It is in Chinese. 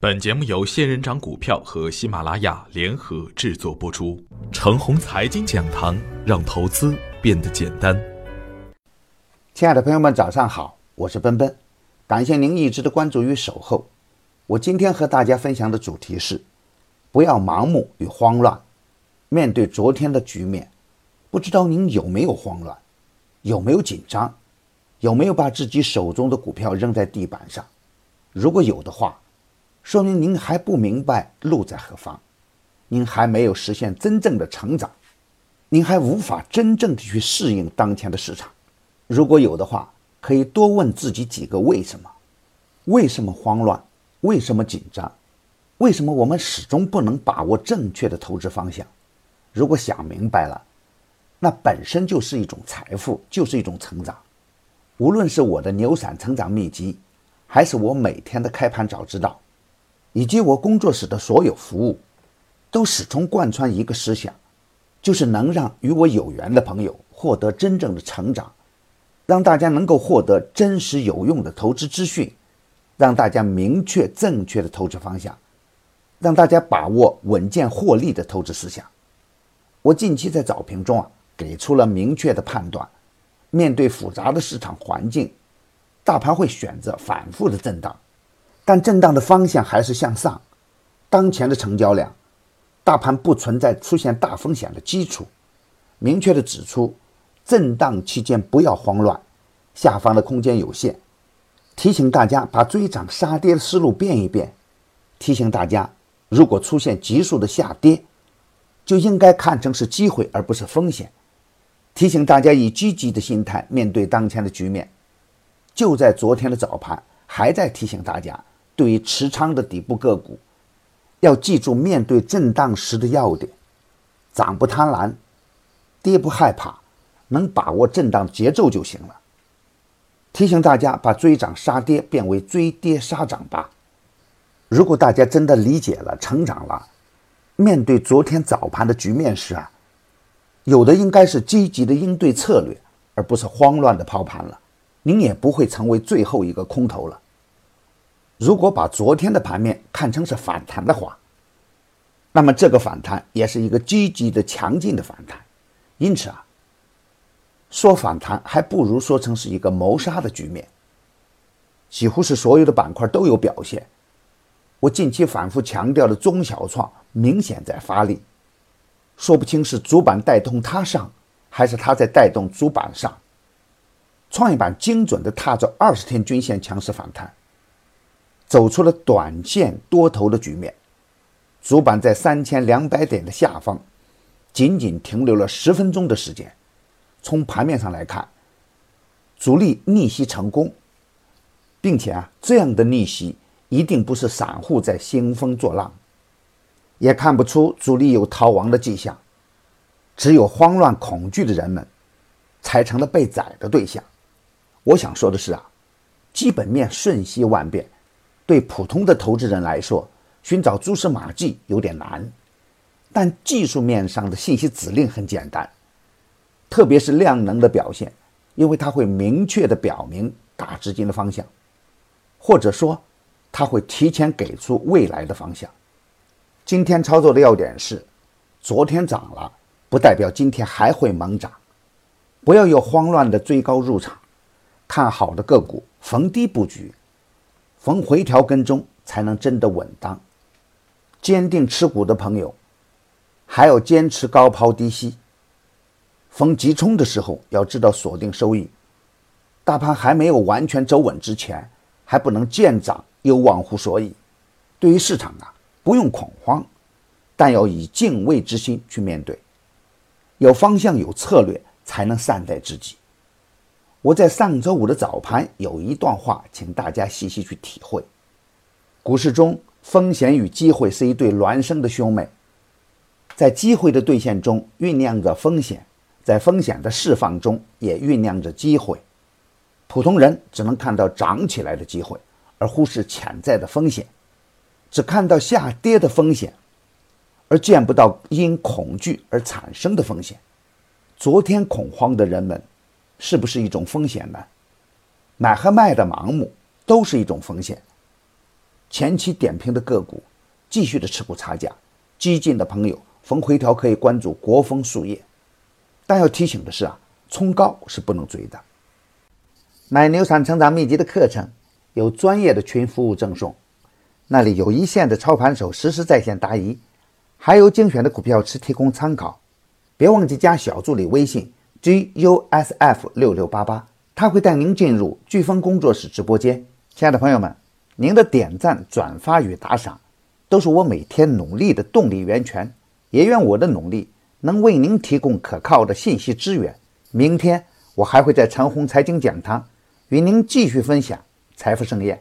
本节目由仙人掌股票和喜马拉雅联合制作播出。程红财经讲堂，让投资变得简单。亲爱的朋友们，早上好，我是奔奔，感谢您一直的关注与守候。我今天和大家分享的主题是：不要盲目与慌乱。面对昨天的局面，不知道您有没有慌乱，有没有紧张，有没有把自己手中的股票扔在地板上？如果有的话，说明您还不明白路在何方，您还没有实现真正的成长，您还无法真正的去适应当前的市场。如果有的话，可以多问自己几个为什么：为什么慌乱？为什么紧张？为什么我们始终不能把握正确的投资方向？如果想明白了，那本身就是一种财富，就是一种成长。无论是我的牛散成长秘籍，还是我每天的开盘早知道。以及我工作室的所有服务，都始终贯穿一个思想，就是能让与我有缘的朋友获得真正的成长，让大家能够获得真实有用的投资资讯，让大家明确正确的投资方向，让大家把握稳健获利的投资思想。我近期在早评中啊，给出了明确的判断：面对复杂的市场环境，大盘会选择反复的震荡。但震荡的方向还是向上。当前的成交量，大盘不存在出现大风险的基础。明确的指出，震荡期间不要慌乱，下方的空间有限。提醒大家把追涨杀跌的思路变一变。提醒大家，如果出现急速的下跌，就应该看成是机会而不是风险。提醒大家以积极的心态面对当前的局面。就在昨天的早盘，还在提醒大家。对于持仓的底部个股，要记住面对震荡时的要点：涨不贪婪，跌不害怕，能把握震荡节奏就行了。提醒大家把追涨杀跌变为追跌杀涨吧。如果大家真的理解了、成长了，面对昨天早盘的局面时啊，有的应该是积极的应对策略，而不是慌乱的抛盘了。您也不会成为最后一个空头了。如果把昨天的盘面看成是反弹的话，那么这个反弹也是一个积极的、强劲的反弹。因此啊，说反弹还不如说成是一个谋杀的局面。几乎是所有的板块都有表现。我近期反复强调的中小创明显在发力，说不清是主板带动它上，还是它在带动主板上。创业板精准的踏着二十天均线强势反弹。走出了短线多头的局面，主板在三千两百点的下方，仅仅停留了十分钟的时间。从盘面上来看，主力逆袭成功，并且啊，这样的逆袭一定不是散户在兴风作浪，也看不出主力有逃亡的迹象，只有慌乱恐惧的人们，才成了被宰的对象。我想说的是啊，基本面瞬息万变。对普通的投资人来说，寻找蛛丝马迹有点难，但技术面上的信息指令很简单，特别是量能的表现，因为它会明确的表明大资金的方向，或者说，它会提前给出未来的方向。今天操作的要点是，昨天涨了，不代表今天还会猛涨，不要有慌乱的追高入场，看好的个股逢低布局。逢回调跟踪才能真的稳当，坚定持股的朋友，还要坚持高抛低吸。逢急冲的时候要知道锁定收益。大盘还没有完全走稳之前，还不能见涨又忘乎所以。对于市场啊，不用恐慌，但要以敬畏之心去面对。有方向有策略，才能善待自己。我在上周五的早盘有一段话，请大家细细去体会。股市中，风险与机会是一对孪生的兄妹，在机会的兑现中酝酿着风险，在风险的释放中也酝酿着机会。普通人只能看到涨起来的机会，而忽视潜在的风险；只看到下跌的风险，而见不到因恐惧而产生的风险。昨天恐慌的人们。是不是一种风险呢？买和卖的盲目都是一种风险。前期点评的个股继续的持股差价，激进的朋友逢回调可以关注国风树叶。但要提醒的是啊，冲高是不能追的。买牛散成长秘籍的课程有专业的群服务赠送，那里有一线的操盘手实时在线答疑，还有精选的股票池提供参考。别忘记加小助理微信 g u s f 六六八八，他会带您进入飓风工作室直播间。亲爱的朋友们，您的点赞、转发与打赏，都是我每天努力的动力源泉。也愿我的努力能为您提供可靠的信息资源。明天我还会在长虹财经讲堂与您继续分享财富盛宴。